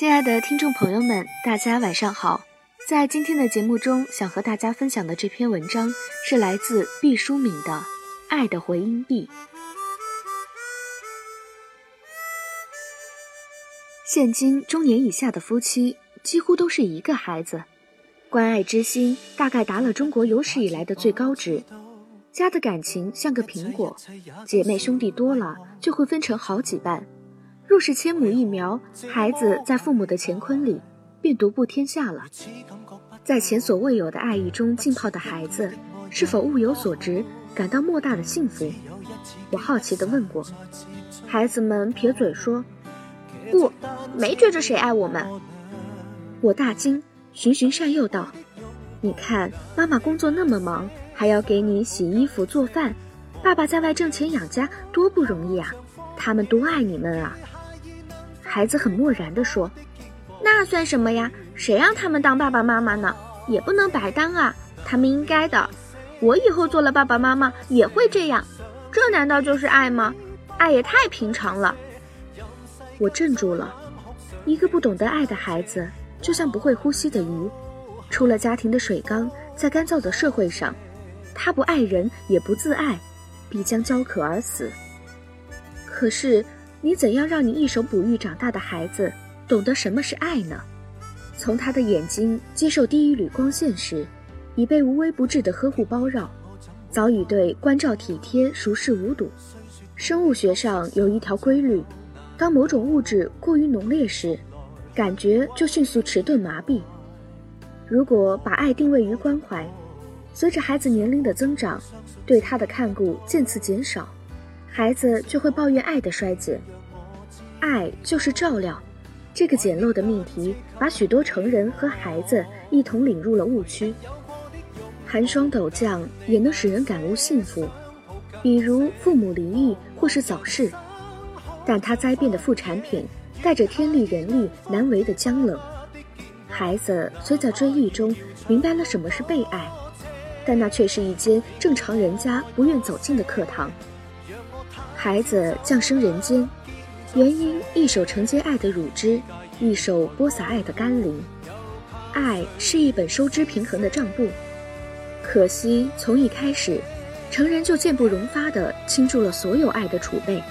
亲爱的听众朋友们，大家晚上好。在今天的节目中，想和大家分享的这篇文章是来自毕淑敏的《爱的回音壁》。现今中年以下的夫妻几乎都是一个孩子，关爱之心大概达了中国有史以来的最高值。家的感情像个苹果，姐妹兄弟多了就会分成好几半。若是千亩一苗，孩子在父母的乾坤里便独步天下了。在前所未有的爱意中浸泡的孩子，是否物有所值，感到莫大的幸福？我好奇地问过，孩子们撇嘴说：“不，没觉着谁爱我们。”我大惊，循循善诱道：“你看，妈妈工作那么忙，还要给你洗衣服做饭，爸爸在外挣钱养家，多不容易啊！他们多爱你们啊！”孩子很漠然地说：“那算什么呀？谁让他们当爸爸妈妈呢？也不能白当啊！他们应该的。我以后做了爸爸妈妈也会这样。这难道就是爱吗？爱也太平常了。”我镇住了。一个不懂得爱的孩子，就像不会呼吸的鱼，出了家庭的水缸，在干燥的社会上，他不爱人也不自爱，必将焦渴而死。可是。你怎样让你一手哺育长大的孩子懂得什么是爱呢？从他的眼睛接受第一缕光线时，已被无微不至的呵护包绕，早已对关照体贴熟视无睹。生物学上有一条规律：当某种物质过于浓烈时，感觉就迅速迟钝麻痹。如果把爱定位于关怀，随着孩子年龄的增长，对他的看顾渐次减少。孩子就会抱怨爱的衰减，爱就是照料，这个简陋的命题把许多成人和孩子一同领入了误区。寒霜陡降也能使人感悟幸福，比如父母离异或是早逝，但它灾变的副产品带着天力人力难为的僵冷。孩子虽在追忆中明白了什么是被爱，但那却是一间正常人家不愿走进的课堂。孩子降生人间，原因一手承接爱的乳汁，一手播撒爱的甘霖。爱是一本收支平衡的账簿，可惜从一开始，成人就渐不容发地倾注了所有爱的储备，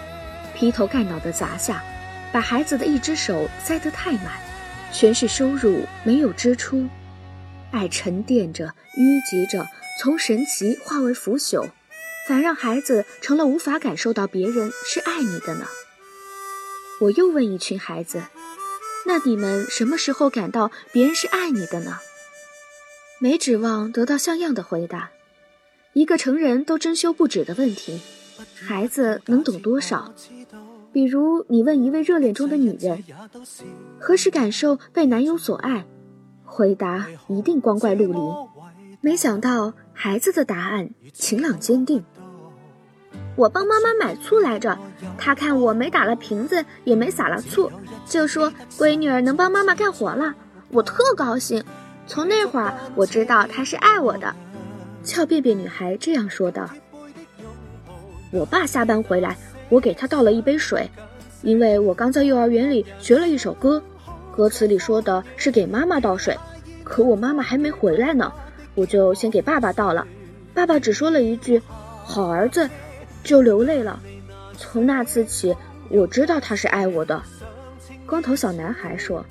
劈头盖脑地砸下，把孩子的一只手塞得太满，全是收入没有支出，爱沉淀着淤积着，从神奇化为腐朽。反让孩子成了无法感受到别人是爱你的呢？我又问一群孩子：“那你们什么时候感到别人是爱你的呢？”没指望得到像样的回答。一个成人都珍羞不止的问题，孩子能懂多少？比如你问一位热恋中的女人：“何时感受被男友所爱？”回答一定光怪陆离。没想到孩子的答案晴朗坚定。我帮妈妈买醋来着，她看我没打了瓶子，也没撒了醋，就说闺女儿能帮妈妈干活了，我特高兴。从那会儿我知道她是爱我的。俏便便女孩这样说道。我爸下班回来，我给他倒了一杯水，因为我刚在幼儿园里学了一首歌，歌词里说的是给妈妈倒水，可我妈妈还没回来呢，我就先给爸爸倒了。爸爸只说了一句：“好儿子。”就流泪了。从那次起，我知道他是爱我的。光头小男孩说：“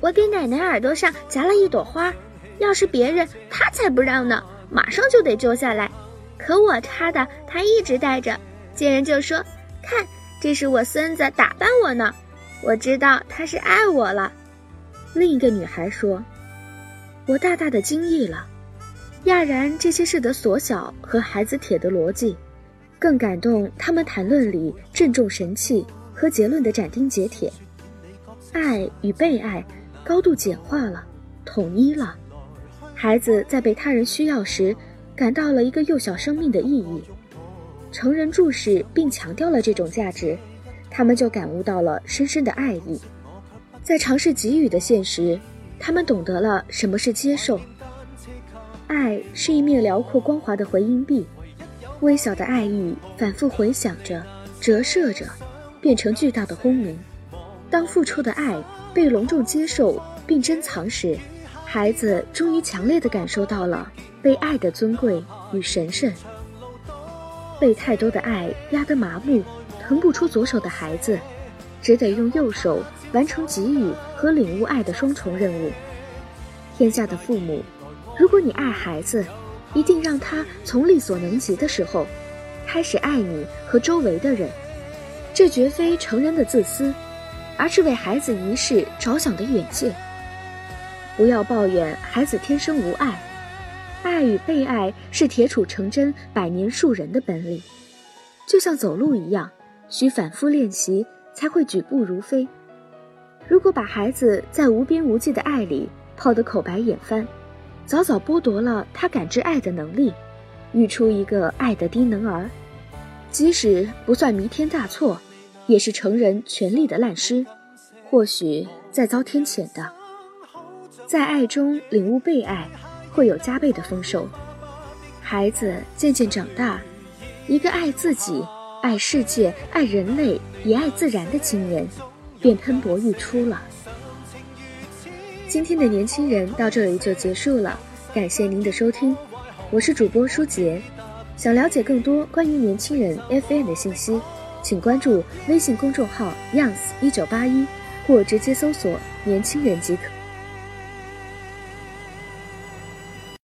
我给奶奶耳朵上夹了一朵花，要是别人，他才不让呢，马上就得揪下来。可我插的，他一直戴着。见人就说：‘看，这是我孙子打扮我呢。’我知道他是爱我了。”另一个女孩说：“我大大的惊异了。讶然这些事的缩小和孩子铁的逻辑，更感动他们谈论里郑重神气和结论的斩钉截铁。爱与被爱高度简化了，统一了。孩子在被他人需要时，感到了一个幼小生命的意义。成人注视并强调了这种价值，他们就感悟到了深深的爱意。在尝试给予的现实，他们懂得了什么是接受。爱是一面辽阔光滑的回音壁，微小的爱意反复回响着，折射着，变成巨大的轰鸣。当付出的爱被隆重接受并珍藏时，孩子终于强烈地感受到了被爱的尊贵与神圣。被太多的爱压得麻木、腾不出左手的孩子，只得用右手完成给予和领悟爱的双重任务。天下的父母，如果你爱孩子，一定让他从力所能及的时候，开始爱你和周围的人。这绝非成人的自私。而是为孩子一世着想的远见。不要抱怨孩子天生无爱，爱与被爱是铁杵成针、百年树人的本领，就像走路一样，需反复练习才会举步如飞。如果把孩子在无边无际的爱里泡得口白眼翻，早早剥夺了他感知爱的能力，育出一个爱的低能儿，即使不算弥天大错。也是成人权力的滥施，或许再遭天谴的。在爱中领悟被爱，会有加倍的丰收。孩子渐渐长大，一个爱自己、爱世界、爱人类也爱自然的青年，便喷薄欲出了。今天的年轻人到这里就结束了，感谢您的收听，我是主播舒杰。想了解更多关于年轻人 FM 的信息。请关注微信公众号 “youngs 一九八一”，或直接搜索“年轻人”即可。